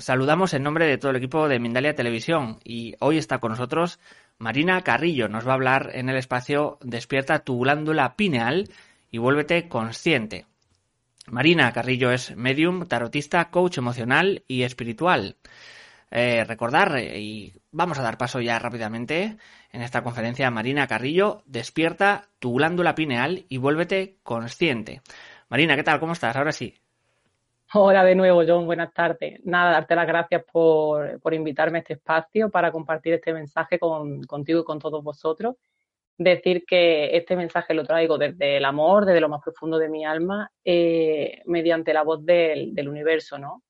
saludamos en nombre de todo el equipo de Mindalia Televisión y hoy está con nosotros Marina Carrillo. Nos va a hablar en el espacio Despierta tu glándula pineal y vuélvete consciente. Marina Carrillo es medium, tarotista, coach emocional y espiritual. Eh, recordar, eh, y vamos a dar paso ya rápidamente en esta conferencia, Marina Carrillo, despierta tu glándula pineal y vuélvete consciente. Marina, ¿qué tal? ¿Cómo estás? Ahora sí. Hola de nuevo, John. Buenas tardes. Nada, darte las gracias por, por invitarme a este espacio para compartir este mensaje con, contigo y con todos vosotros. Decir que este mensaje lo traigo desde el amor, desde lo más profundo de mi alma, eh, mediante la voz del, del universo, ¿no?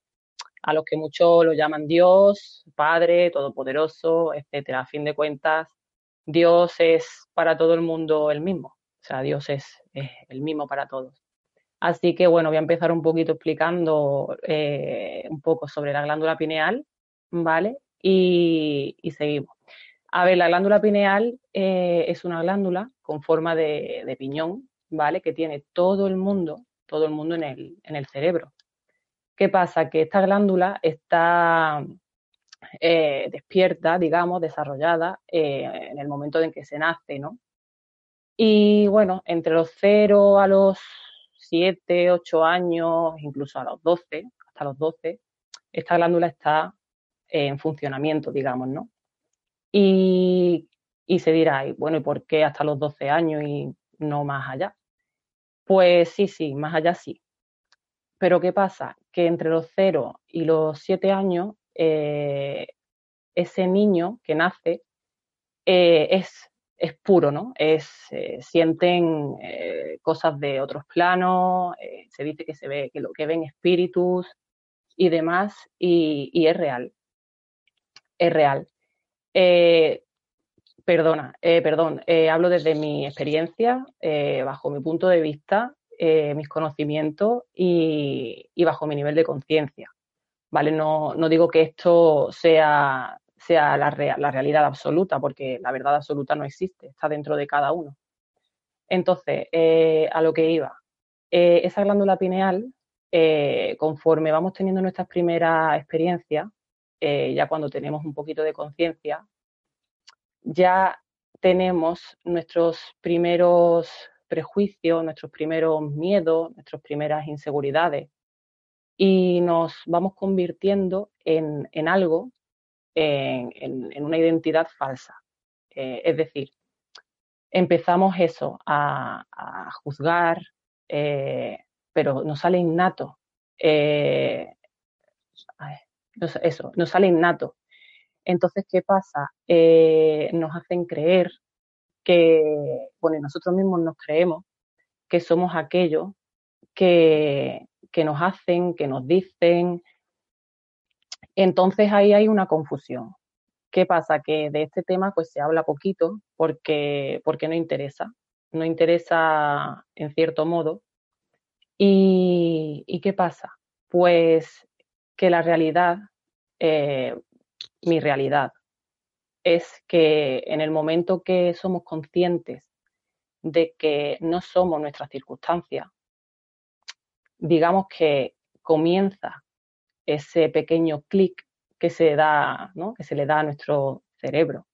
A los que muchos lo llaman Dios, Padre, Todopoderoso, etcétera. A fin de cuentas, Dios es para todo el mundo el mismo. O sea, Dios es, es el mismo para todos. Así que bueno, voy a empezar un poquito explicando eh, un poco sobre la glándula pineal, ¿vale? Y, seguimos. A ver, la glándula pineal eh, es una glándula con forma de, piñón, ¿vale? Que tiene todo el mundo, todo el mundo en el, en el cerebro. ¿Qué pasa? Que esta glándula está eh, despierta, digamos, desarrollada en el momento en que se nace, ¿no? Y bueno, entre los 0 a los 7, 8 años, incluso a los 12, hasta los 12, esta glándula está en funcionamiento, digamos, ¿no? Y, y se dirá, bueno, ¿y por qué hasta los 12 años y no más allá? Pues sí, sí, más allá sí. Pero ¿qué pasa? Que entre los 0 y los 7 años, eh, ese niño que nace eh, es es puro, ¿no? Es, eh, sienten eh, cosas de otros planos, eh, se dice que se ve, que lo que ven espíritus y demás, y, es real. Es real. perdona, perdón, hablo desde mi experiencia, bajo mi punto de vista, mis conocimientos y, y, bajo mi nivel de conciencia. ¿Vale? No, no digo que esto sea sea la, real, la, realidad absoluta, porque la verdad absoluta no existe, está dentro de cada uno. Entonces, eh, a lo que iba, eh, esa glándula pineal, eh, conforme vamos teniendo nuestras primeras experiencias, ya cuando tenemos un poquito de conciencia, ya tenemos nuestros primeros prejuicios, nuestros primeros miedos, nuestras primeras inseguridades y nos vamos convirtiendo en, en algo en, una identidad falsa. Eh, es decir, empezamos eso, a, juzgar, eh, pero nos sale innato. Eh, eso, nos sale innato. Entonces, ¿qué pasa? Nos hacen creer que, bueno, nosotros mismos nos creemos que somos aquellos que, que nos hacen, que nos dicen, entonces ahí hay una confusión. ¿Qué pasa? Que de este tema pues se habla poquito porque, porque no interesa, no interesa en cierto modo. ¿Y, y qué pasa? Pues que la realidad, eh, mi realidad, es que en el momento que somos conscientes de que no somos nuestras circunstancias, digamos que comienza ese pequeño clic que se da, ¿no? que se le da a nuestro cerebro.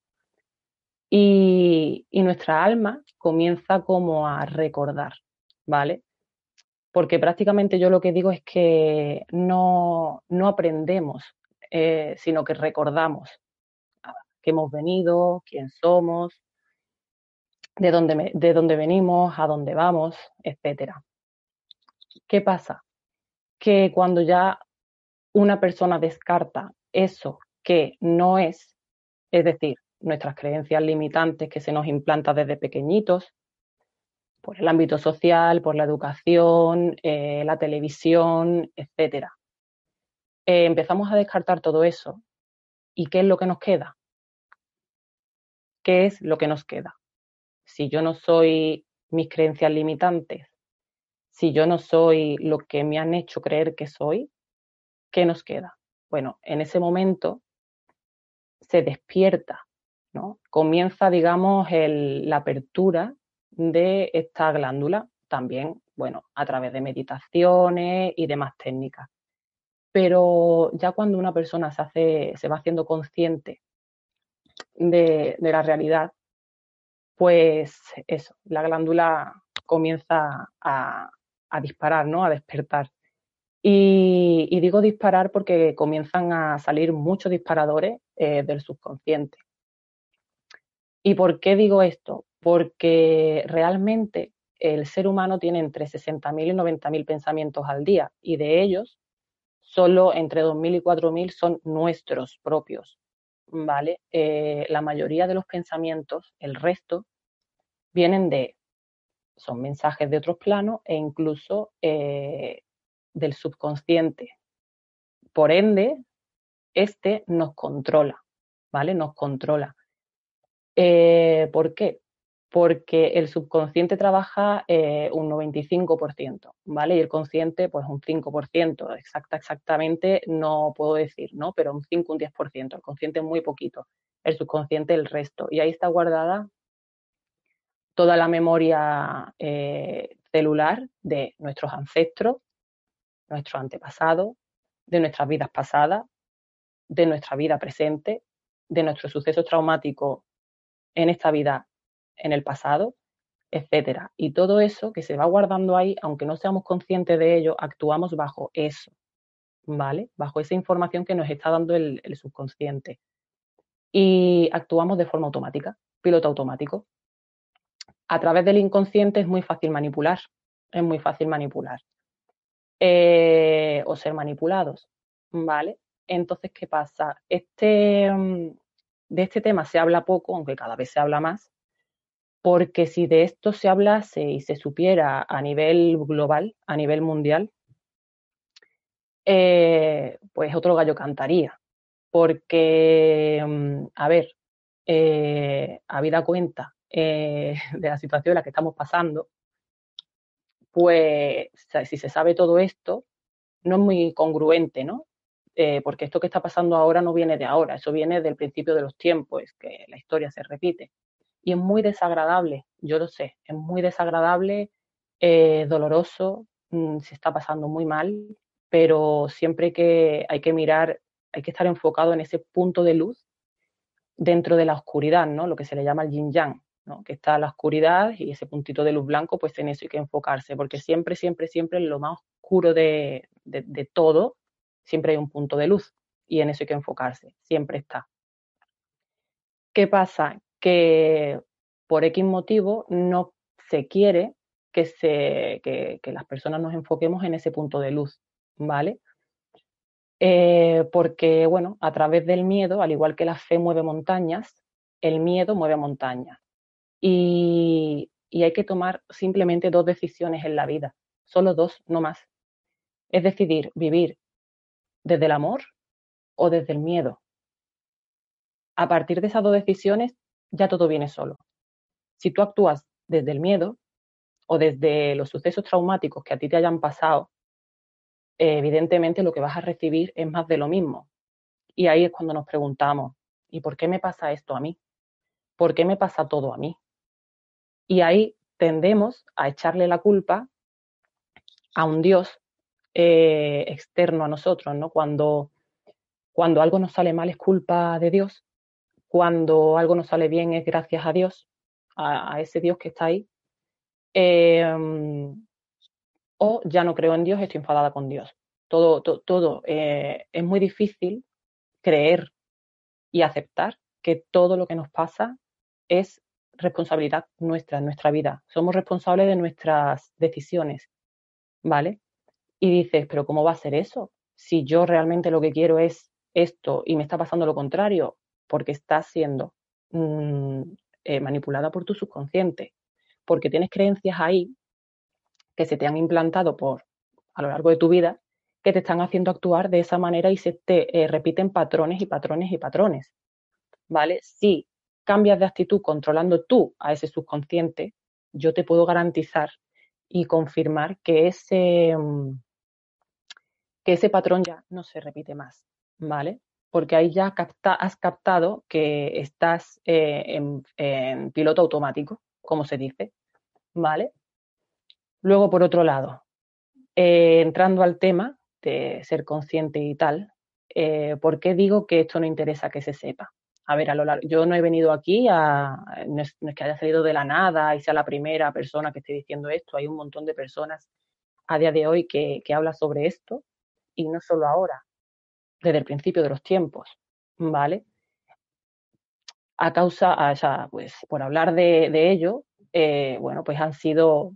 Y, nuestra alma comienza como a recordar, ¿vale? Porque prácticamente yo lo que digo es que no, no aprendemos, eh, sino que recordamos que hemos venido, quién somos, de dónde, de dónde venimos, a dónde vamos, etc. ¿Qué pasa? Que cuando ya una persona descarta eso que no es, es decir, nuestras creencias limitantes que se nos implantan desde pequeñitos, por el ámbito social, por la educación, eh, la televisión, etc. eh, empezamos a descartar todo eso. ¿Y qué es lo que nos queda? ¿Qué es lo que nos queda? Si yo no soy mis creencias limitantes, si yo no soy lo que me han hecho creer que soy, ¿qué nos queda? Bueno, en ese momento se despierta, ¿no? Comienza, digamos, el, la apertura de esta glándula, también, bueno, a través de meditaciones y demás técnicas. Pero ya cuando una persona se, hace, se va haciendo consciente de, de la realidad, pues eso, la glándula comienza a, a disparar, ¿no? A despertar. Y, digo disparar porque comienzan a salir muchos disparadores eh, del subconsciente. ¿Y por qué digo esto? Porque realmente el ser humano tiene entre 60.000 y 90.000 pensamientos al día y de ellos solo entre 2.000 y 4.000 son nuestros propios, ¿vale? Eh, la mayoría de los pensamientos, el resto, vienen de, son mensajes de otros planos e incluso eh, del subconsciente. Por ende, este nos controla, ¿vale? Nos controla. Eh, ¿Por qué? Porque el subconsciente trabaja eh, un 95%, ¿vale? Y el consciente, pues un 5%, exacta, exactamente no puedo decir, ¿no? Pero un 5, un 10%, el consciente muy poquito, el subconsciente el resto. Y ahí está guardada toda la memoria eh, celular de nuestros ancestros, nuestros antepasados, de nuestras vidas pasadas, de nuestra vida presente, de nuestros sucesos traumáticos en esta vida, en el pasado, etcétera. Y todo eso que se va guardando ahí, aunque no seamos conscientes de ello, actuamos bajo eso, ¿vale? Bajo esa información que nos está dando el, el subconsciente. Y actuamos de forma automática, piloto automático a través del inconsciente es muy fácil manipular, es muy fácil manipular. Eh, o ser manipulados, ¿vale? Entonces, ¿qué pasa? Este, mm, de este tema se habla poco, aunque cada vez se habla más, porque si de esto se hablase y se supiera a nivel global, a nivel mundial, eh, pues otro gallo cantaría. Porque, mm, a ver, eh, habida cuenta de la situación en la que estamos pasando, pues si se sabe todo esto, no es muy congruente, ¿no? Eh, porque esto que está pasando ahora no viene de ahora, eso viene del principio de los tiempos, es que la historia se repite. Y es muy desagradable, yo lo sé, es muy desagradable, eh, doloroso, mmm, se está pasando muy mal, pero siempre que hay que mirar, hay que estar enfocado en ese punto de luz dentro de la oscuridad, ¿no? Lo que se le llama el yin yang, que está la oscuridad y ese puntito de luz blanco, pues en eso hay que enfocarse, porque siempre, siempre, siempre en lo más oscuro de, de, de todo, siempre hay un punto de luz y en eso hay que enfocarse, siempre está. ¿Qué pasa? Que por X motivo no se quiere que, se, que, que las personas nos enfoquemos en ese punto de luz, ¿vale? Eh, porque, bueno, a través del miedo, al igual que la fe mueve montañas, el miedo mueve montañas. Y, hay que tomar simplemente dos decisiones en la vida, solo dos, no más. Es decidir vivir desde el amor o desde el miedo. A partir de esas dos decisiones ya todo viene solo. Si tú actúas desde el miedo o desde los sucesos traumáticos que a ti te hayan pasado, evidentemente lo que vas a recibir es más de lo mismo. Y ahí es cuando nos preguntamos, ¿y por qué me pasa esto a mí? ¿Por qué me pasa todo a mí? Y ahí tendemos a echarle la culpa a un Dios eh, externo a nosotros, ¿no? Cuando, cuando algo nos sale mal es culpa de Dios, cuando algo nos sale bien es gracias a Dios, a, ese Dios que está ahí. Eh, o ya no creo en Dios, estoy enfadada con Dios. Todo, to, todo. Eh, es muy difícil creer y aceptar que todo lo que nos pasa es responsabilidad nuestra, nuestra vida. Somos responsables de nuestras decisiones, ¿vale? Y dices, pero ¿cómo va a ser eso? Si yo realmente lo que quiero es esto y me está pasando lo contrario, porque estás siendo mmm, eh, manipulada por tu subconsciente, porque tienes creencias ahí que se te han implantado por a lo largo de tu vida que te están haciendo actuar de esa manera y se te eh, repiten patrones y patrones y patrones. ¿Vale? Si cambias de actitud controlando tú a ese subconsciente, yo te puedo garantizar y confirmar que ese, mm, que ese patrón ya no se repite más, ¿vale? Porque ahí ya has captado que estás eh, en, piloto automático, como se dice, ¿vale? Luego, por otro lado, eh, entrando al tema de ser consciente y tal, eh, ¿por qué digo que esto no interesa que se sepa? A ver, a lo largo, yo no he venido aquí a, no es, que haya salido de la nada y sea la primera persona que esté diciendo esto, hay un montón de personas a día de hoy que, que habla sobre esto y no solo ahora, desde el principio de los tiempos, ¿vale? A causa, o sea, pues por hablar de, ello, eh, bueno, pues han sido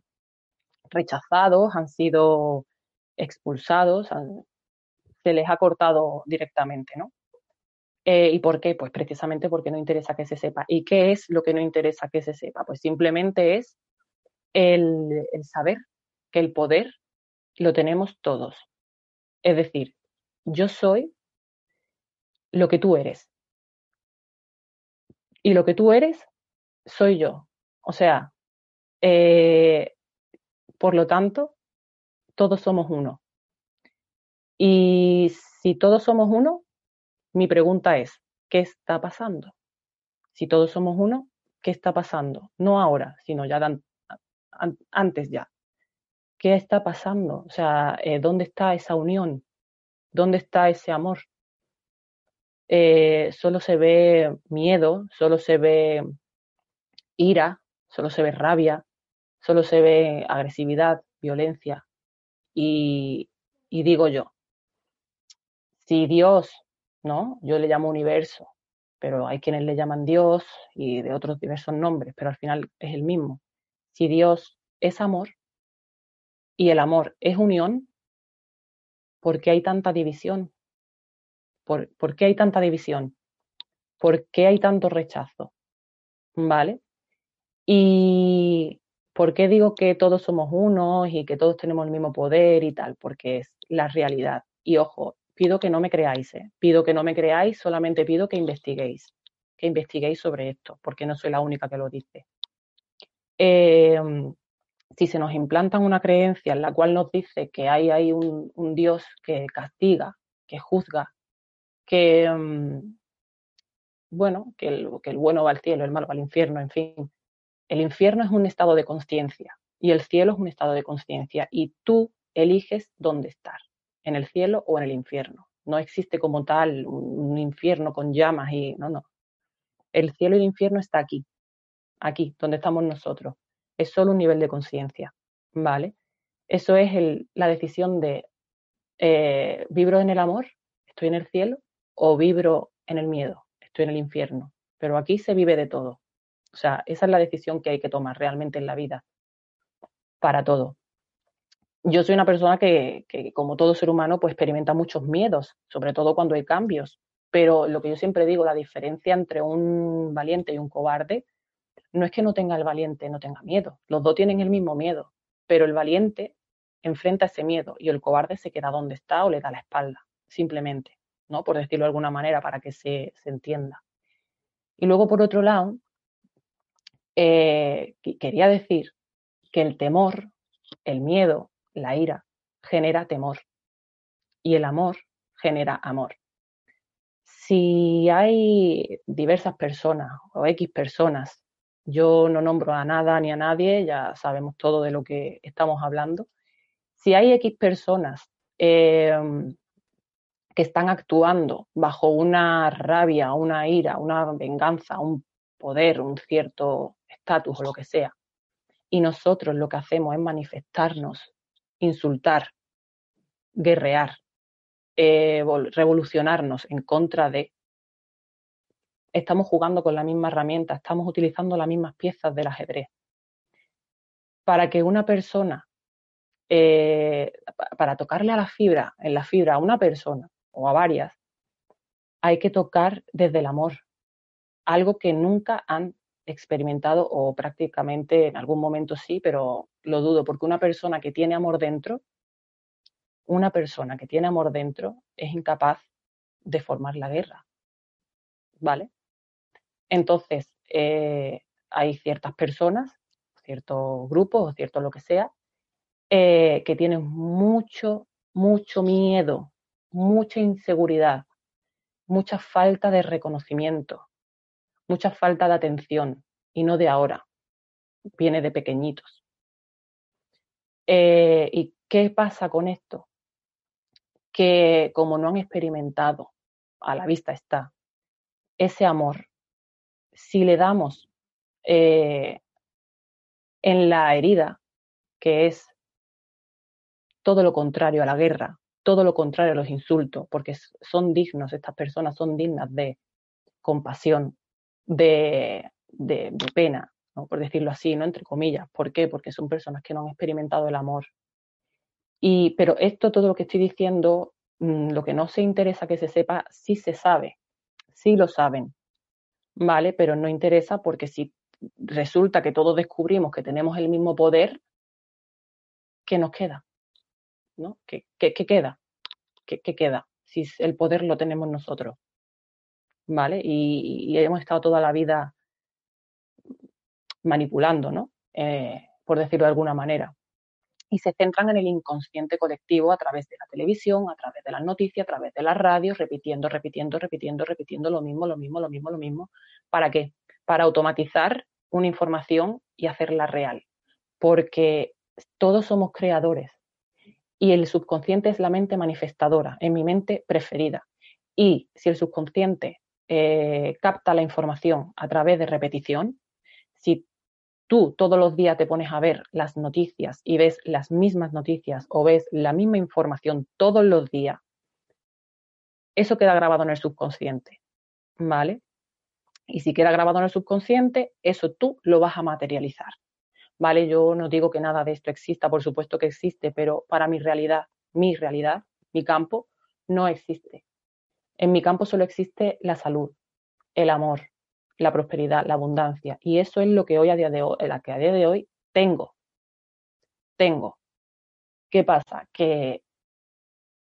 rechazados, han sido expulsados, se les ha cortado directamente, ¿no? Eh, ¿Y por qué? Pues precisamente porque no interesa que se sepa. ¿Y qué es lo que no interesa que se sepa? Pues simplemente es el, el saber que el poder lo tenemos todos. Es decir, yo soy lo que tú eres. Y lo que tú eres, soy yo. O sea, eh, por lo tanto, todos somos uno. Y si todos somos uno, mi pregunta es, ¿qué está pasando? Si todos somos uno, ¿qué está pasando? No ahora, sino ya antes ya. ¿Qué está pasando? O sea, eh, ¿dónde está esa unión? ¿Dónde está ese amor? Eh, solo se ve miedo, solo se ve ira, solo se ve rabia, solo se ve agresividad, violencia. Y, y digo yo, si Dios, ¿no? Yo le llamo universo, pero hay quienes le llaman Dios y de otros diversos nombres, pero al final es el mismo. Si Dios es amor y el amor es unión, ¿por qué hay tanta división? ¿Por, ¿por qué hay tanta división? ¿Por qué hay tanto rechazo? ¿Vale? Y ¿por qué digo que todos somos unos y que todos tenemos el mismo poder y tal? Porque es la realidad. Y ojo, pido que no me creáis, ¿eh? pido que no me creáis, solamente pido que investiguéis, que investiguéis sobre esto, porque no soy la única que lo dice. Em, si se nos implanta una creencia en la cual nos dice que hay, un, Dios que castiga, que juzga, que, em, bueno, que el, que el bueno va al cielo, el malo va al infierno, en fin. El infierno es un estado de conciencia y el cielo es un estado de conciencia y tú eliges dónde estar en el cielo o en el infierno. No existe como tal un infierno con llamas y no, no. El cielo y el infierno está aquí, aquí, donde estamos nosotros. Es solo un nivel de conciencia, ¿vale? Eso es la decisión de eh, vibro en el amor, estoy en el cielo, o vibro en el miedo, estoy en el infierno. Pero aquí se vive de todo. O sea, esa es la decisión que hay que tomar realmente en la vida, para todo yo soy una persona que, como todo ser humano, pues experimenta muchos miedos, sobre todo cuando hay cambios. Pero lo que yo siempre digo, la diferencia entre un valiente y un cobarde, no es que no tenga el valiente, no tenga miedo. Los dos tienen el mismo miedo, pero el valiente enfrenta ese miedo y el cobarde se queda donde está o le da la espalda, simplemente, ¿no? Por decirlo de alguna manera, para que se, entienda. Y luego, por otro lado, eh, quería decir que el temor, el miedo, la ira genera temor y el amor genera amor. Si hay diversas personas o X personas, yo no nombro a nada ni a nadie, ya sabemos todo de lo que estamos hablando. Si hay X personas em, que están actuando bajo una rabia, una ira, una venganza, un poder, un cierto estatus o lo que sea, y nosotros lo que hacemos es manifestarnos insultar, guerrear, eh, revolucionarnos en contra de. Estamos jugando con la misma herramienta, estamos utilizando las mismas piezas del ajedrez. Para que una persona, eh, para tocarle a la fibra, en la fibra a una persona o a varias, hay que tocar desde el amor, algo que nunca han experimentado o prácticamente en algún momento sí, pero lo dudo, porque una persona que tiene amor dentro una persona que tiene amor dentro es incapaz de formar la guerra. ¿Vale? Entonces, eh, hay ciertas personas, ciertos grupos o cierto lo que sea, eh, que tienen mucho, mucho miedo, mucha inseguridad, mucha falta de reconocimiento, mucha falta de atención, y no de ahora, viene de pequeñitos. Eh, ¿Y qué pasa con esto? Que como no han experimentado, a la vista está, ese amor, si le damos eh, en la herida, que es todo lo contrario a la guerra, todo lo contrario a los insultos, porque son dignos, estas personas son dignas de compasión, de, de, pena, por decirlo así, ¿no? entre comillas. ¿Por qué? Porque son personas que no han experimentado el amor. Y, pero esto, todo lo que estoy diciendo, mm, lo que no se interesa que se sepa, sí se sabe, sí lo saben, ¿vale? Pero no interesa porque si resulta que todos descubrimos que tenemos el mismo poder, ¿qué nos queda? ¿no? ¿Qué, qué, queda? ¿Qué, queda? Si el poder lo tenemos nosotros, ¿vale? Y, hemos estado toda la vida manipulando, ¿no? Eh, por decirlo de alguna manera. Y se centran en el inconsciente colectivo a través de la televisión, a través de las noticias, a través de las radios, repitiendo, repitiendo, repitiendo, repitiendo lo mismo, lo mismo, lo mismo, lo mismo. ¿Para qué? Para automatizar una información y hacerla real. Porque todos somos creadores y el subconsciente es la mente manifestadora, en mi mente preferida. Y si el subconsciente eh, capta la información a través de repetición, si tú todos los días te pones a ver las noticias y ves las mismas noticias o ves la misma información todos los días, eso queda grabado en el subconsciente, ¿vale? Y si queda grabado en el subconsciente, eso tú lo vas a materializar. ¿vale? Yo no digo que nada de esto exista, por supuesto que existe, pero para mi realidad, mi realidad, mi campo, no existe. En mi campo solo existe la salud, el amor, la prosperidad, la abundancia. Y eso es lo que hoy a día de hoy, la que a día de hoy tengo. Tengo. ¿Qué pasa? Que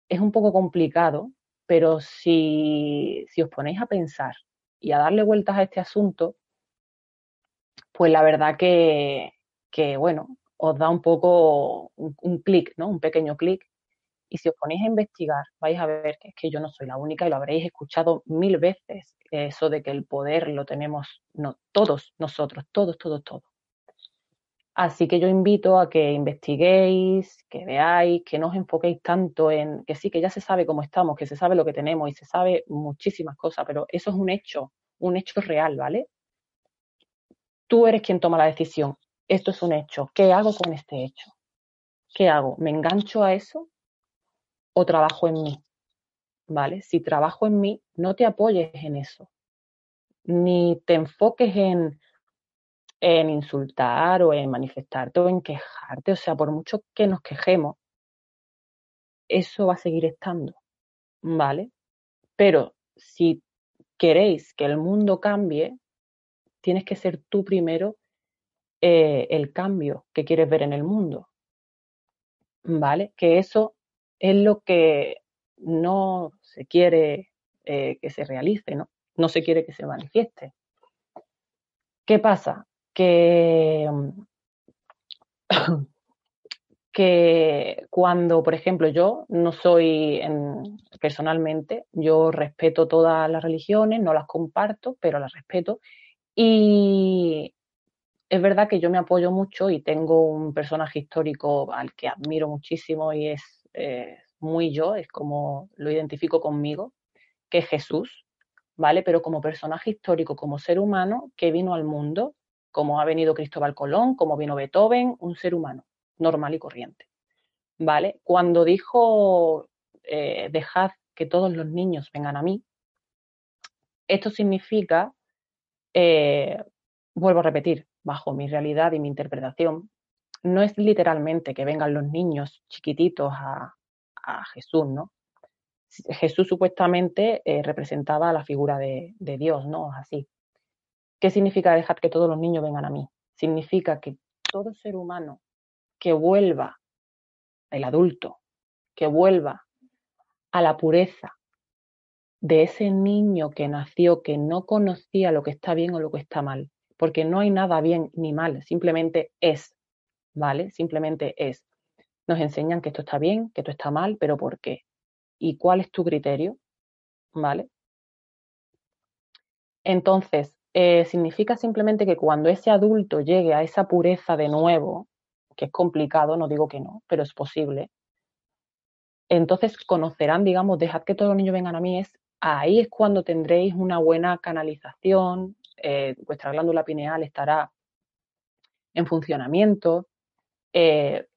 es un poco complicado, pero si, si os ponéis a pensar y a darle vueltas a este asunto, pues la verdad que, que, bueno, os da un poco un, clic, ¿no? Un pequeño clic. Y si os ponéis a investigar, vais a ver que es que yo no soy la única y lo habréis escuchado mil veces, eso de que el poder lo tenemos no, todos nosotros, todos, todos, todos. Así que yo invito a que investiguéis, que veáis, que no os enfoquéis tanto en que sí, que ya se sabe cómo estamos, que se sabe lo que tenemos y se sabe muchísimas cosas, pero eso es un hecho, un hecho real, ¿vale? Tú eres quien toma la decisión esto es un hecho, ¿qué hago con este hecho? ¿Qué hago? ¿Me engancho a eso o trabajo en mí? ¿Vale? Si trabajo en mí, no te apoyes en eso, ni te enfoques en, en insultar o en manifestarte o en quejarte. O sea, por mucho que nos quejemos, eso va a seguir estando, ¿vale? Pero si queréis que el mundo cambie, tienes que ser tú primero eh, el cambio que quieres ver en el mundo. ¿Vale? Que eso es lo que no se quiere eh, que se realice, ¿no? No se quiere que se manifieste. ¿Qué pasa? Que, que cuando, por ejemplo, yo no soy personalmente, yo respeto todas las religiones, no las comparto, pero las respeto. Y, es verdad que yo me apoyo mucho y tengo un personaje histórico al que admiro muchísimo y es muy yo, es como lo identifico conmigo, que es Jesús, ¿vale? Pero como personaje histórico, como ser humano que vino al mundo, como ha venido Cristóbal Colón, como vino Beethoven, un ser humano normal y corriente, ¿vale? Cuando dijo, eh, dejad que todos los niños vengan a mí, esto significa, eh, vuelvo a repetir, bajo mi realidad y mi interpretación, no es literalmente que vengan los niños chiquititos a, Jesús, ¿no? Jesús supuestamente eh, representaba la figura de, de Dios, ¿no? Así. ¿Qué significa dejar que todos los niños vengan a mí? Significa que todo ser humano que vuelva, el adulto, que vuelva a la pureza de ese niño que nació, que no conocía lo que está bien o lo que está mal, porque no hay nada bien ni mal, simplemente es, ¿vale? Simplemente es. Nos enseñan que esto está bien, que esto está mal, pero ¿por qué? ¿Y cuál es tu criterio? ¿Vale? Entonces, eh, significa simplemente que cuando ese adulto llegue a esa pureza de nuevo, que es complicado, no digo que no, pero es posible, entonces conocerán, digamos, dejad que todos los niños vengan a mí, es ahí es cuando tendréis una buena canalización, eh, vuestra glándula pineal estará en funcionamiento eh,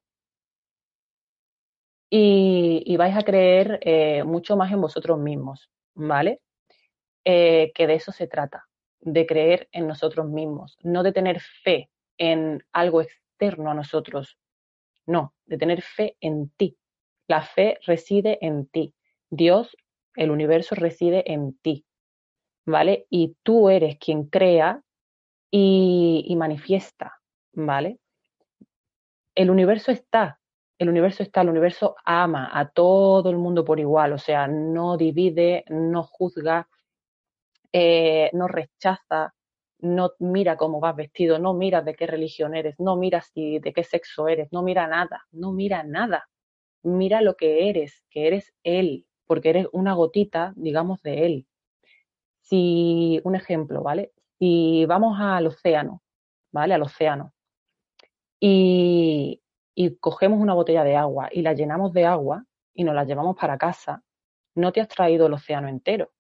y, vais a creer eh, mucho más en vosotros mismos, ¿vale? que de eso se trata, de creer en nosotros mismos, no de tener fe en algo externo a nosotros, no, de tener fe en ti. La fe reside en ti. Dios, el universo reside en ti. ¿vale? Y tú eres quien crea y, manifiesta, ¿vale? El universo está, el universo está, el universo ama a todo el mundo por igual, o sea, no divide, no juzga, eh, no rechaza, no mira cómo vas vestido, no mira de qué religión eres, no mira si de qué sexo eres, no mira nada, no mira nada. Mira lo que eres, que eres él, porque eres una gotita, digamos, de él. Si, un ejemplo, ¿vale? Si vamos al océano, ¿vale? Al océano. Y, cogemos una botella de agua y la llenamos de agua y nos la llevamos para casa, no te has traído el océano entero,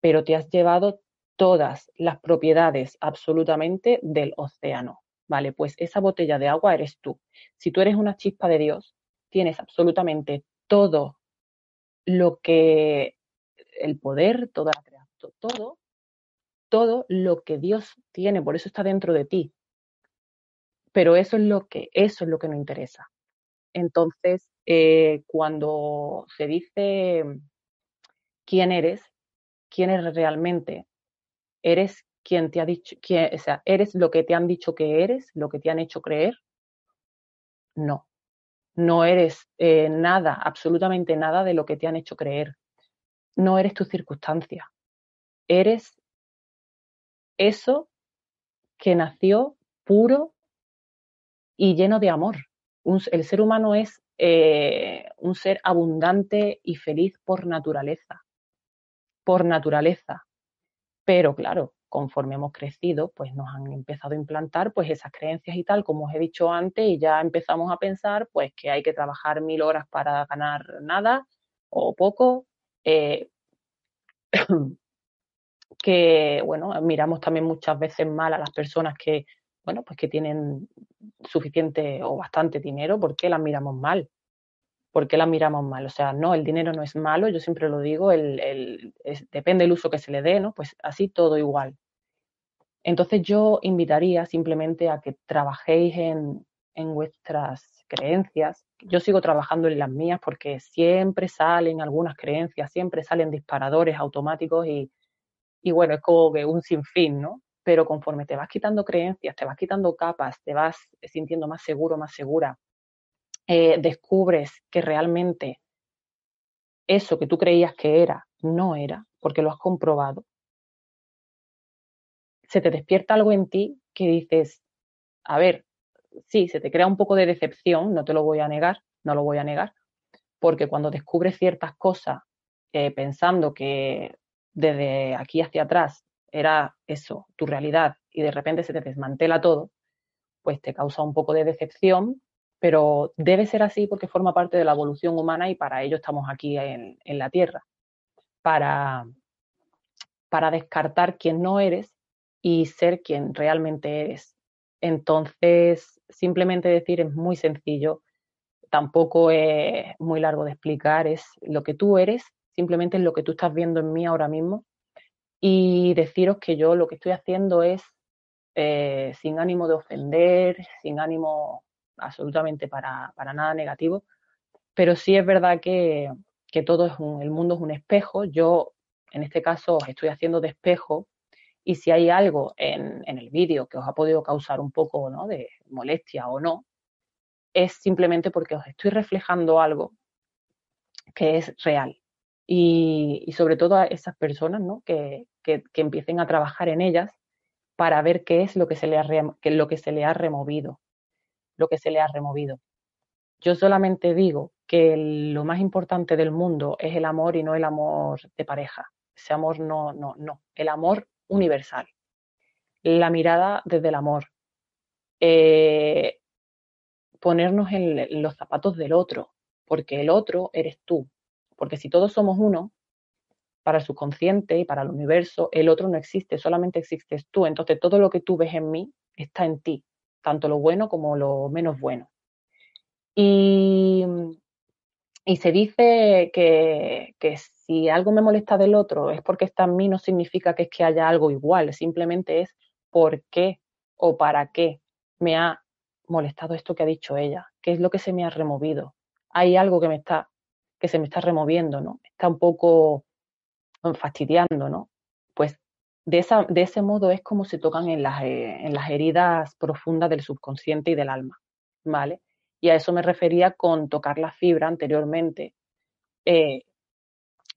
pero te has llevado todas las propiedades absolutamente del océano. Vale, pues esa botella de agua eres tú. Si tú eres una chispa de Dios, tienes absolutamente todo lo que el poder, toda la todo, todo lo que Dios tiene, por eso está dentro de ti. Pero eso es lo que, eso es lo que nos interesa. Entonces, eh, cuando se dice quién eres, quién eres realmente, eres quien te ha dicho, sea, eres lo que te han dicho que eres, lo que te han hecho creer. No, no eres eh, nada, absolutamente nada de lo que te han hecho creer. No eres tu circunstancia eres eso que nació puro y lleno de amor. el ser humano es eh, un ser abundante y feliz por naturaleza, por naturaleza. Pero claro, conforme hemos crecido, pues nos han empezado a implantar pues esas creencias y tal, como os he dicho antes, y ya empezamos a pensar pues que hay que trabajar mil horas para ganar nada o poco. Eh, que, bueno, miramos también muchas veces mal a las personas que, bueno, pues que tienen suficiente o bastante dinero, ¿por qué las miramos mal? ¿Por qué las miramos mal? O sea, no, el dinero no es malo, yo siempre lo digo, el, el, depende del uso que se le dé, ¿no? Pues así todo igual. Entonces yo invitaría simplemente a que trabajéis en, en vuestras creencias. Yo sigo trabajando en las mías porque siempre salen algunas creencias, siempre salen disparadores automáticos y, y bueno, es como que un sinfín, ¿no? Pero conforme te vas quitando creencias, te vas quitando capas, te vas sintiendo más seguro, más segura, eh, descubres que realmente eso que tú creías que era, no era, porque lo has comprobado. Se te despierta algo en ti que dices, a ver, sí, se te crea un poco de decepción, no te lo voy a negar, no lo voy a negar, porque cuando descubres ciertas cosas eh, pensando que desde aquí hacia atrás era eso, tu realidad, y de repente se te desmantela todo, pues te causa un poco de decepción, pero debe ser así porque forma parte de la evolución humana y para ello estamos aquí en, la Tierra, para, para descartar quién no eres y ser quien realmente eres. Entonces, simplemente decir es muy sencillo, tampoco es muy largo de explicar, es lo que tú eres simplemente es lo que tú estás viendo en mí ahora mismo y deciros que yo lo que estoy haciendo es eh, sin ánimo de ofender, sin ánimo absolutamente para, nada negativo, pero sí es verdad que, todo es un, el mundo es un espejo. Yo, en este caso, os estoy haciendo de espejo y si hay algo en, en el vídeo que os ha podido causar un poco de molestia o no, es simplemente porque os estoy reflejando algo que es real. Y, sobre todo a esas personas ¿no? que, que, que, empiecen a trabajar en ellas para ver qué es lo que se le ha, lo que se le ha removido, lo que se le ha removido. Yo solamente digo que lo más importante del mundo es el amor y no el amor de pareja. Ese amor no, no, no. El amor universal. La mirada desde el amor. Eh, ponernos en los zapatos del otro, porque el otro eres tú. Porque si todos somos uno, para el subconsciente y para el universo, el otro no existe, solamente existes tú. Entonces todo lo que tú ves en mí está en ti, tanto lo bueno como lo menos bueno. Y, y se dice que, que, si algo me molesta del otro es porque está en mí, no significa que es que haya algo igual, simplemente es por qué o para qué me ha molestado esto que ha dicho ella, qué es lo que se me ha removido. Hay algo que me está, que se me está removiendo, ¿no? Está un poco fastidiando, ¿no? Pues de, esa, de ese modo es como se tocan en las, eh, en las heridas profundas del subconsciente y del alma, ¿vale? Y a eso me refería con tocar la fibra anteriormente, eh,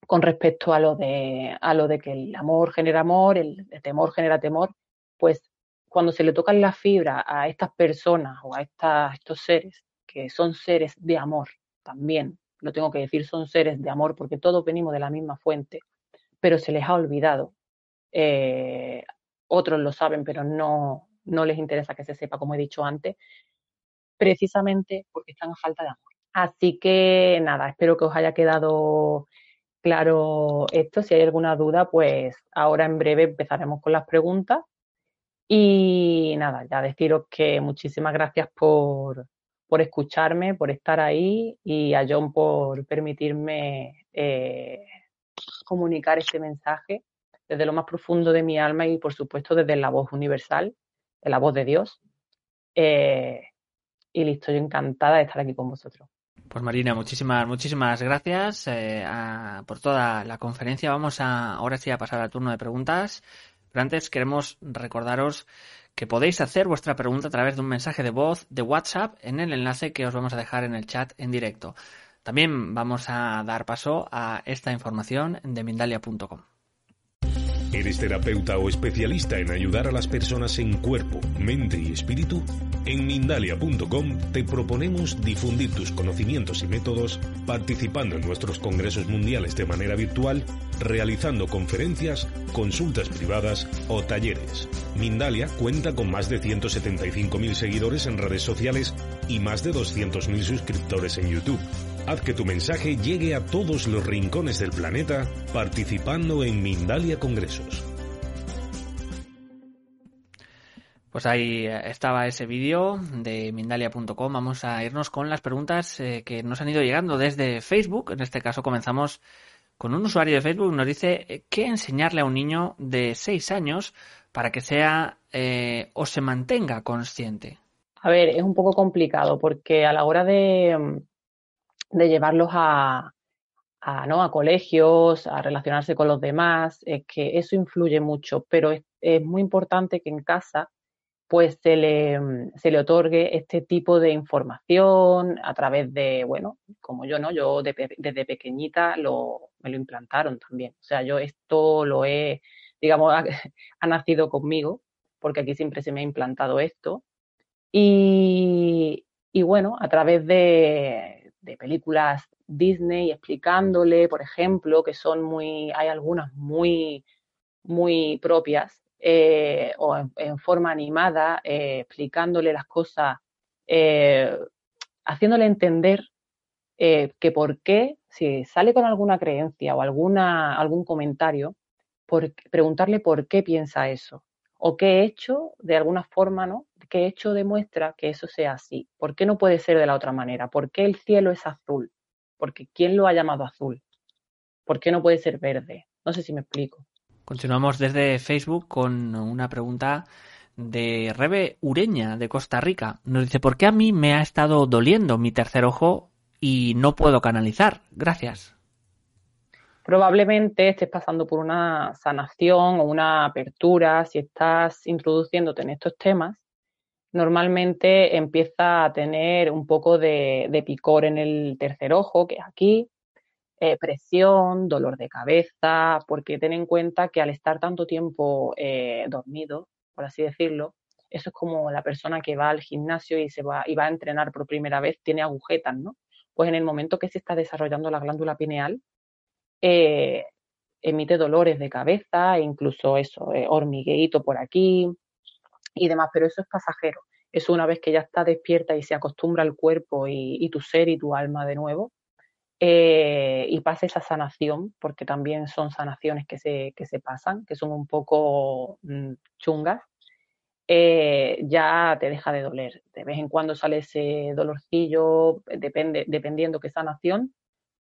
con respecto a lo, de, a lo de que el amor genera amor, el, temor genera temor, pues cuando se le tocan la fibra a estas personas o a, estas, a estos seres, que son seres de amor también, lo tengo que decir, son seres de amor porque todos venimos de la misma fuente, pero se les ha olvidado. Eh, otros lo saben, pero no, no les interesa que se sepa, como he dicho antes, precisamente porque están a falta de amor. Así que nada, espero que os haya quedado claro esto. Si hay alguna duda, pues ahora en breve empezaremos con las preguntas. Y nada, ya deciros que muchísimas gracias por, por escucharme, por estar ahí y a John por permitirme eh, comunicar este mensaje desde lo más profundo de mi alma y por supuesto desde la voz universal, de la voz de Dios. Eh, y listo, encantada de estar aquí con vosotros. Pues Marina, muchísimas, muchísimas gracias eh, por toda la conferencia. Vamos a ahora sí a pasar al turno de preguntas. Pero antes queremos recordaros que podéis hacer vuestra pregunta a través de un mensaje de voz de WhatsApp en el enlace que os vamos a dejar en el chat en directo. También vamos a dar paso a esta información de Mindalia.com. ¿Eres terapeuta o especialista en ayudar a las personas en cuerpo, mente y espíritu? En Mindalia.com te proponemos difundir tus conocimientos y métodos participando en nuestros congresos mundiales de manera virtual, realizando conferencias, consultas privadas o talleres. Mindalia cuenta con más de 175.000 seguidores en redes sociales y más de 200.000 suscriptores en YouTube. Haz que tu mensaje llegue a todos los rincones del planeta participando en Mindalia Congresos. Pues ahí estaba ese vídeo de Mindalia.com. Vamos a irnos con las preguntas eh, que nos han ido llegando desde Facebook. En este caso comenzamos con un usuario de Facebook. Nos dice eh, qué enseñarle a un niño de 6 años para que sea eh, o se mantenga consciente. A ver, es un poco complicado porque a la hora de, de llevarlos a, a, ¿no? a colegios, a relacionarse con los demás, es que eso influye mucho, pero es, es muy importante que en casa pues se le, se le otorgue este tipo de información a través de, bueno, como yo, ¿no? Yo de, desde pequeñita lo, me lo implantaron también. O sea, yo esto lo he, digamos, ha, ha, nacido conmigo, porque aquí siempre se me ha implantado esto. Y, y bueno, a través de, de películas Disney explicándole, por ejemplo, que son muy, hay algunas muy, muy propias, eh, o en, forma animada, eh, explicándole las cosas, eh, haciéndole entender que por qué, si sale con alguna creencia o alguna, algún comentario, por, preguntarle por qué piensa eso, o qué hecho, de alguna forma, ¿no? ¿Qué hecho demuestra que eso sea así? ¿Por qué no puede ser de la otra manera? ¿Por qué el cielo es azul? Porque ¿quién lo ha llamado azul? ¿Por qué no puede ser verde? No sé si me explico. Continuamos desde Facebook con una pregunta de Rebe Ureña de Costa Rica. Nos dice, ¿por qué a mí me ha estado doliendo mi tercer ojo y no puedo canalizar? Gracias. Probablemente estés pasando por una sanación o una apertura. Si estás introduciéndote en estos temas, normalmente empieza a tener un poco de, picor en el tercer ojo, que es aquí, eh, presión, dolor de cabeza, porque ten en cuenta que al estar tanto tiempo eh, dormido, por así decirlo, eso es como la persona que va al gimnasio y se va y va a entrenar por primera vez, tiene agujetas, ¿no? Pues en el momento que se está desarrollando la glándula pineal, eh, emite dolores de cabeza, incluso eso, hormigueito por aquí y demás, pero eso es pasajero. Eso una vez que ya está despierta y se acostumbra al cuerpo y, tu ser y tu alma de nuevo, eh, y pasa esa sanación, porque también son sanaciones que se, que se pasan, que son un poco mm, chungas, eh, ya te deja de doler. De vez en cuando sale ese dolorcillo, depende, dependiendo qué sanación,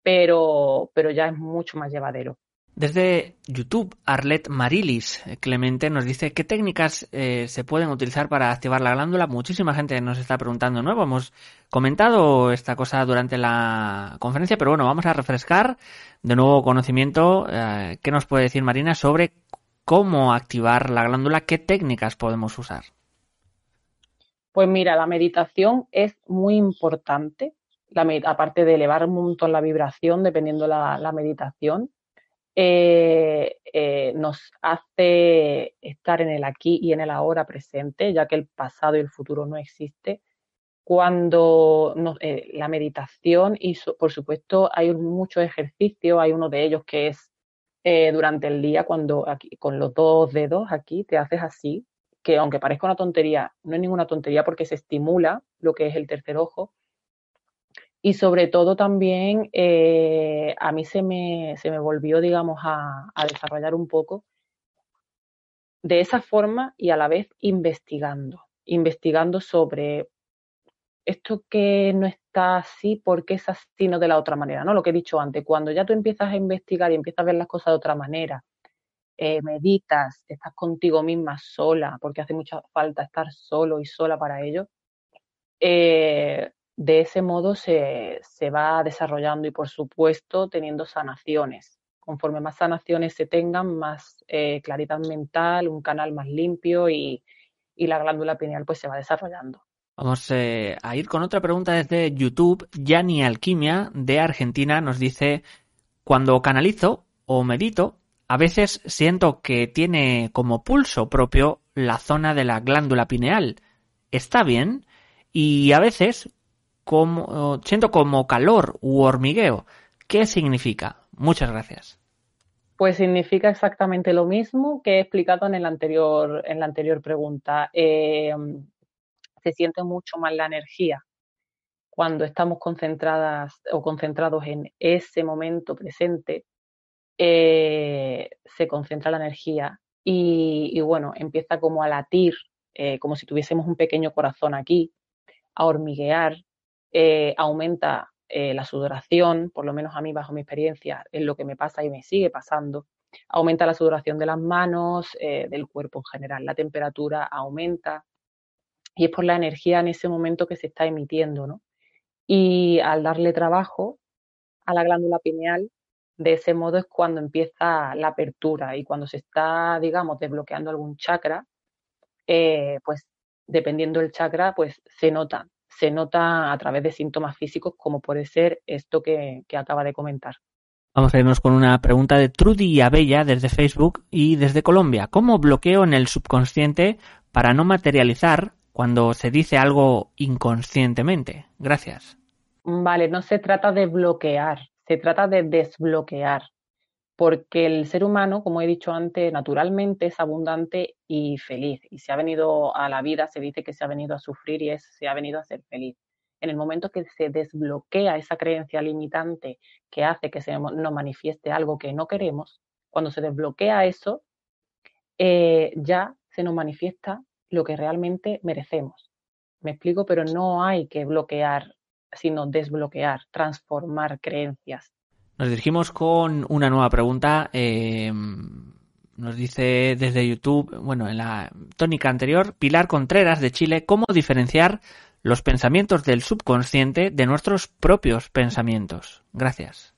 pero, pero ya es mucho más llevadero. Desde YouTube, Arlet Marilis Clemente nos dice qué técnicas eh, se pueden utilizar para activar la glándula. Muchísima gente nos está preguntando, ¿no? Hemos comentado esta cosa durante la conferencia, pero bueno, vamos a refrescar de nuevo conocimiento. Eh, ¿Qué nos puede decir Marina sobre cómo activar la glándula? ¿Qué técnicas podemos usar? Pues mira, la meditación es muy importante, aparte de elevar un montón la vibración, dependiendo la, la meditación eh, eh, nos hace estar en el aquí y en el ahora presente, ya que el pasado y el futuro no existe. Cuando eh, la meditación y por supuesto hay muchos ejercicios, hay uno de ellos que es durante el día cuando aquí, con los dos dedos aquí te haces así, que aunque parezca una tontería, no es ninguna tontería porque se estimula lo que es el tercer ojo, y sobre todo también eh, a mí se me, se me volvió, digamos, a, desarrollar un poco de esa forma y a la vez investigando, investigando sobre esto que no está así, ¿por qué es así, no de la otra manera? ¿no? Lo que he dicho antes, cuando ya tú empiezas a investigar y empiezas a ver las cosas de otra manera, eh, meditas, estás contigo misma sola, porque hace mucha falta estar solo y sola para ello, eh, de ese modo se, va desarrollando y, por supuesto, teniendo sanaciones. Conforme más sanaciones se tengan, más eh, claridad mental, un canal más limpio y, la glándula pineal pues se va desarrollando. Vamos eh, a ir con otra pregunta desde YouTube. Yani Alquimia de Argentina nos dice, cuando canalizo o medito, a veces siento que tiene como pulso propio la zona de la glándula pineal. ¿Está bien? Y a veces como, siento como calor u hormigueo. ¿Qué significa? Muchas gracias. Pues significa exactamente lo mismo que he explicado en, el anterior, en la anterior pregunta. Eh, se siente mucho más la energía cuando estamos concentradas o concentrados en ese momento presente. Eh, se concentra la energía y, bueno, empieza como a latir, eh, como si tuviésemos un pequeño corazón aquí, a hormiguear, eh, aumenta eh, la sudoración, por lo menos a mí bajo mi experiencia es lo que me pasa y me sigue pasando, aumenta la sudoración de las manos, eh, del cuerpo en general, la temperatura aumenta y es por la energía en ese momento que se está emitiendo, ¿no? Y al darle trabajo a la glándula pineal, de ese modo es cuando empieza la apertura y cuando se está, digamos, desbloqueando algún chakra, pues dependiendo del chakra, pues se nota se nota a través de síntomas físicos como puede ser esto que, acaba de comentar. Vamos a irnos con una pregunta de Trudy Abella desde Facebook y desde Colombia. ¿Cómo bloqueo en el subconsciente para no materializar cuando se dice algo inconscientemente? Gracias. Vale, no se trata de bloquear, se trata de desbloquear porque el ser humano, como he dicho antes, naturalmente es abundante y feliz. Y se ha venido a la vida, se dice que se ha venido a sufrir y se ha venido a ser feliz. En el momento que se desbloquea esa creencia limitante que hace que se nos manifieste algo que no queremos, cuando se desbloquea eso, eh, ya se nos manifiesta lo que realmente merecemos. Me explico, pero no hay que bloquear, sino desbloquear, transformar creencias nos dirigimos con una nueva pregunta. Eh, nos dice desde YouTube, bueno, en la tónica anterior, Pilar Contreras de Chile, ¿cómo diferenciar los pensamientos del subconsciente de nuestros propios pensamientos? Gracias.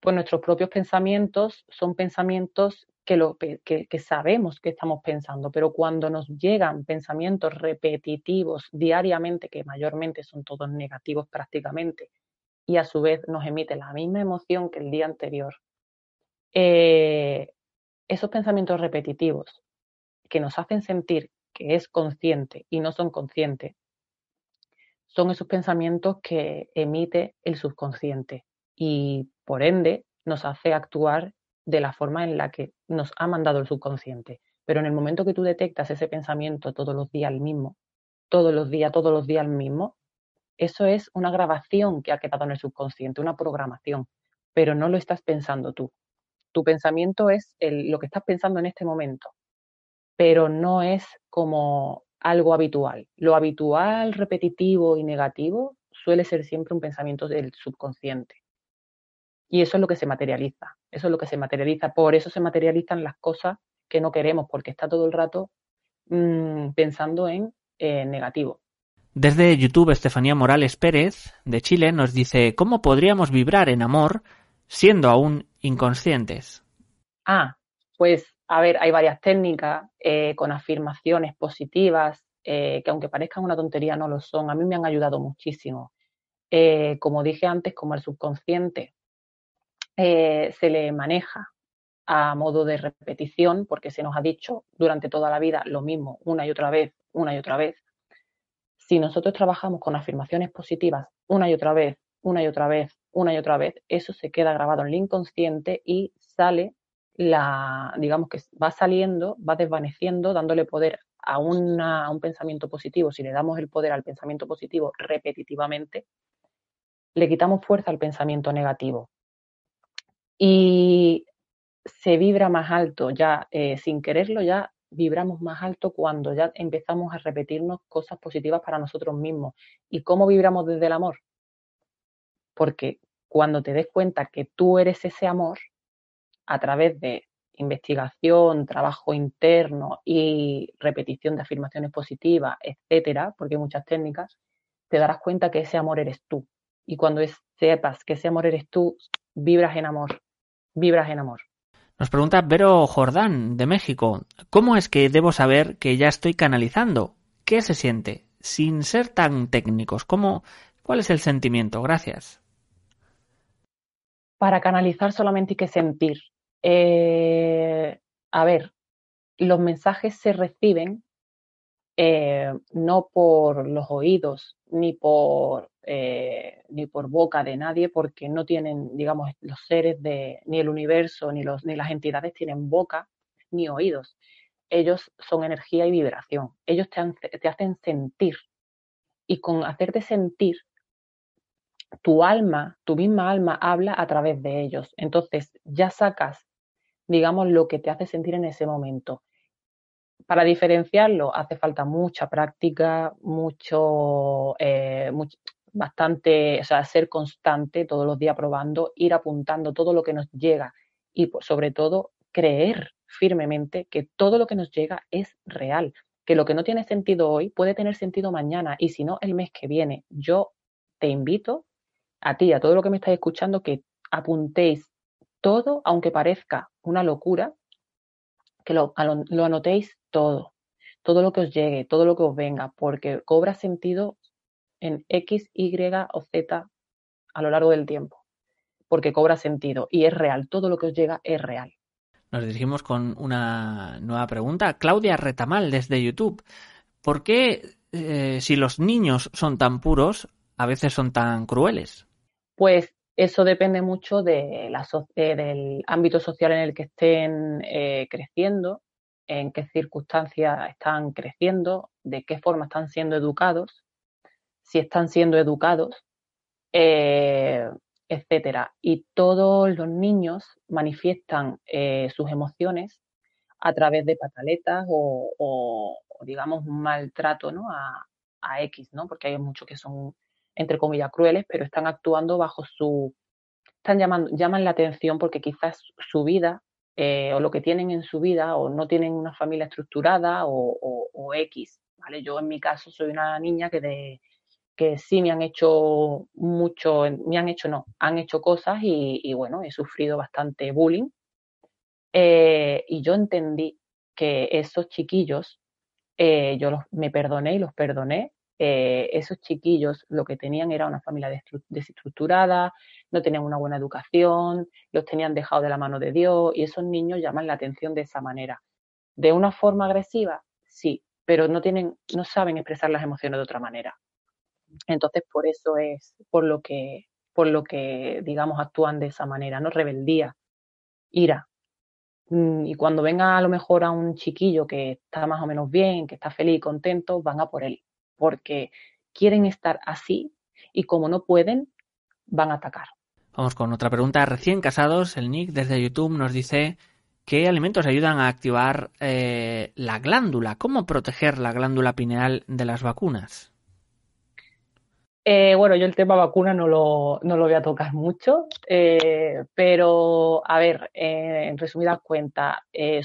Pues nuestros propios pensamientos son pensamientos que, lo, que, que, sabemos que estamos pensando, pero cuando nos llegan pensamientos repetitivos diariamente, que mayormente son todos negativos prácticamente, y a su vez nos emite la misma emoción que el día anterior, eh, esos pensamientos repetitivos que nos hacen sentir que es consciente y no son conscientes, son esos pensamientos que emite el subconsciente y por ende nos hace actuar de la forma en la que nos ha mandado el subconsciente. Pero en el momento que tú detectas ese pensamiento todos los días el mismo, todos los días, todos los días el mismo, eso es una grabación que ha quedado en el subconsciente, una programación, pero no lo estás pensando tú. Tu pensamiento es lo que estás pensando en este momento, pero no es como algo habitual. Lo habitual, repetitivo y negativo suele ser siempre un pensamiento del subconsciente. Y eso es lo que se materializa, eso es lo que se materializa. Por eso se materializan las cosas que no queremos, porque está todo el rato mmm, pensando en eh, negativo. Desde YouTube, Estefanía Morales Pérez, de Chile, nos dice, ¿cómo podríamos vibrar en amor siendo aún inconscientes? Ah, pues a ver, hay varias técnicas eh, con afirmaciones positivas, eh, que aunque parezcan una tontería, no lo son. A mí me han ayudado muchísimo. Eh, como dije antes, como el subconsciente se le maneja a modo de repetición, porque se nos ha dicho durante toda la vida lo mismo, una y otra vez, una y otra vez. Si nosotros trabajamos con afirmaciones positivas una y otra vez, una y otra vez, una y otra vez, eso se queda grabado en el inconsciente y sale la, digamos que va saliendo, va desvaneciendo, dándole poder a, a un pensamiento positivo. Si le damos el poder al pensamiento positivo repetitivamente, le quitamos fuerza al pensamiento negativo. Y se vibra más alto, ya eh, sin quererlo, ya vibramos más alto cuando ya empezamos a repetirnos cosas positivas para nosotros mismos. ¿Y cómo vibramos desde el amor? Porque cuando te des cuenta que tú eres ese amor, a través de investigación, trabajo interno y repetición de afirmaciones positivas, etcétera, porque hay muchas técnicas, te darás cuenta que ese amor eres tú. Y cuando sepas que ese amor eres tú, vibras en amor, vibras en amor. Nos pregunta Vero Jordán, de México, ¿cómo es que debo saber que ya estoy canalizando? ¿Qué se siente? Sin ser tan técnicos, ¿cómo, ¿cuál es el sentimiento? Gracias. Para canalizar solamente hay que sentir, eh, a ver, los mensajes se reciben eh, no por los oídos ni por, eh, ni por boca de nadie, porque no tienen, digamos, los seres de, ni el universo, ni, los, ni las entidades tienen boca ni oídos. Ellos son energía y vibración. Ellos te, te hacen sentir. Y con hacerte sentir, tu alma, tu misma alma habla a través de ellos. Entonces ya sacas digamos, lo que te hace sentir en ese momento. Para diferenciarlo hace falta mucha práctica, mucho, eh, bastante, o sea, ser constante todos los días probando, ir apuntando todo lo que nos llega y sobre todo creer firmemente que todo lo que nos llega es real, que lo que no tiene sentido hoy puede tener sentido mañana y si no el mes que viene. Yo te invito a ti, a todo lo que me estáis escuchando, que apuntéis todo, aunque parezca una locura, que lo, anotéis todo, todo lo que os llegue, todo lo que os venga, porque cobra sentido en X, Y o Z a lo largo del tiempo, porque cobra sentido y es real, todo lo que os llega es real. Nos dirigimos con una nueva pregunta. Claudia Retamal desde YouTube. ¿Por qué eh, si los niños son tan puros, a veces son tan crueles? Pues eso depende mucho eh, del ámbito social en el que estén eh, creciendo, en qué circunstancias están creciendo, de qué forma están siendo educados, si están siendo educados, eh, etcétera. Y todos los niños manifiestan sus emociones a través de pataletas o, digamos, un maltrato ¿no? a, a X, ¿no? Porque hay muchos que son entre comillas, crueles, pero están actuando bajo su... están llamando, llaman la atención porque quizás su vida eh, o lo que tienen en su vida o no tienen una familia estructurada o, X, ¿vale? Yo en mi caso soy una niña que de que sí me han hecho mucho, me han hecho no, han hecho cosas y, bueno, he sufrido bastante bullying. Eh, y yo entendí que esos chiquillos, eh, yo los, me perdoné y los perdoné eh, esos chiquillos lo que tenían era una familia desestructurada, no tenían una buena educación, los tenían dejado de la mano de Dios y esos niños llaman la atención de esa manera. ¿De una forma agresiva? Sí, pero no, tienen, no saben expresar las emociones de otra manera. Entonces, por eso es por lo que, por lo que digamos, actúan de esa manera, ¿no? Rebeldía, ira. Mm, y cuando venga a lo mejor a un chiquillo que está más o menos bien, que está feliz y contento, van a por él porque quieren estar así y como no pueden, van a atacar. Vamos con otra pregunta. Recién casados, el Nick desde YouTube nos dice qué alimentos ayudan a activar eh, la glándula, cómo proteger la glándula pineal de las vacunas. Eh, bueno, yo el tema vacuna no lo, no lo voy a tocar mucho, eh, pero a ver, eh, en resumidas cuentas,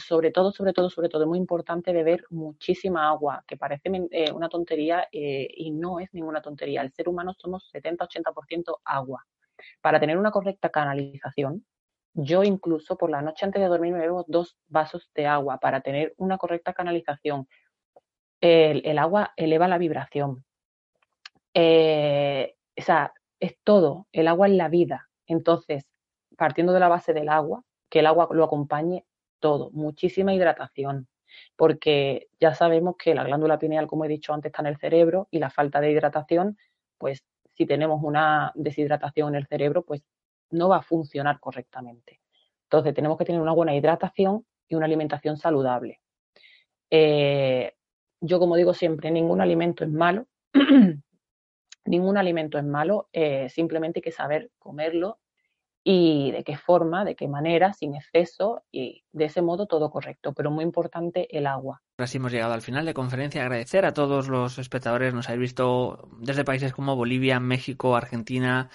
sobre todo, sobre todo, sobre todo, es muy importante beber muchísima agua, que parece una tontería y no es ninguna tontería. El ser humano somos 70-80% agua. Para tener una correcta canalización, yo incluso por la noche antes de dormir me bebo dos vasos de agua para tener una correcta canalización. el agua eleva la vibración, eh, o sea, es todo, el agua es la vida. Entonces, partiendo de la base del agua, que el agua lo acompañe todo, muchísima hidratación, porque ya sabemos que la glándula pineal, como he dicho antes, está en el cerebro y la falta de hidratación, pues si tenemos una deshidratación en el cerebro, pues no va a funcionar correctamente. Entonces, tenemos que tener una buena hidratación y una alimentación saludable. Eh, yo, como digo siempre, ningún alimento es malo, ningún alimento es malo, eh, simplemente hay que saber comerlo y de qué forma, de qué manera, sin exceso y de ese modo todo correcto, pero muy importante el agua. Ahora sí hemos llegado al final de conferencia. Agradecer a todos los espectadores, nos habéis visto desde países como Bolivia, México, Argentina,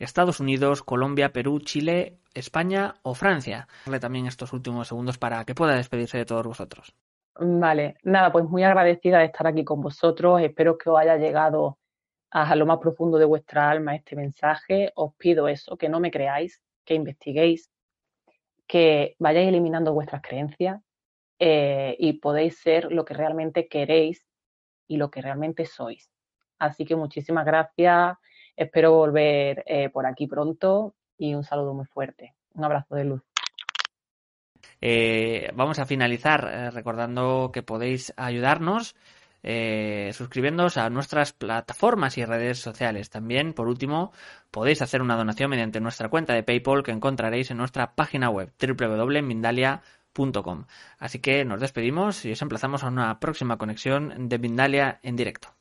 Estados Unidos, Colombia, Perú, Chile, España o Francia. Darle también estos últimos segundos para que pueda despedirse de todos vosotros. Vale, nada, pues muy agradecida de estar aquí con vosotros. Espero que os haya llegado a lo más profundo de vuestra alma este mensaje, os pido eso, que no me creáis, que investiguéis, que vayáis eliminando vuestras creencias eh, y podéis ser lo que realmente queréis y lo que realmente sois. Así que muchísimas gracias, espero volver eh, por aquí pronto y un saludo muy fuerte. Un abrazo de luz. Eh, vamos a finalizar recordando que podéis ayudarnos eh, suscribiéndoos a nuestras plataformas y redes sociales. También, por último, podéis hacer una donación mediante nuestra cuenta de PayPal que encontraréis en nuestra página web www.mindalia.com. Así que nos despedimos y os emplazamos a una próxima conexión de Mindalia en directo.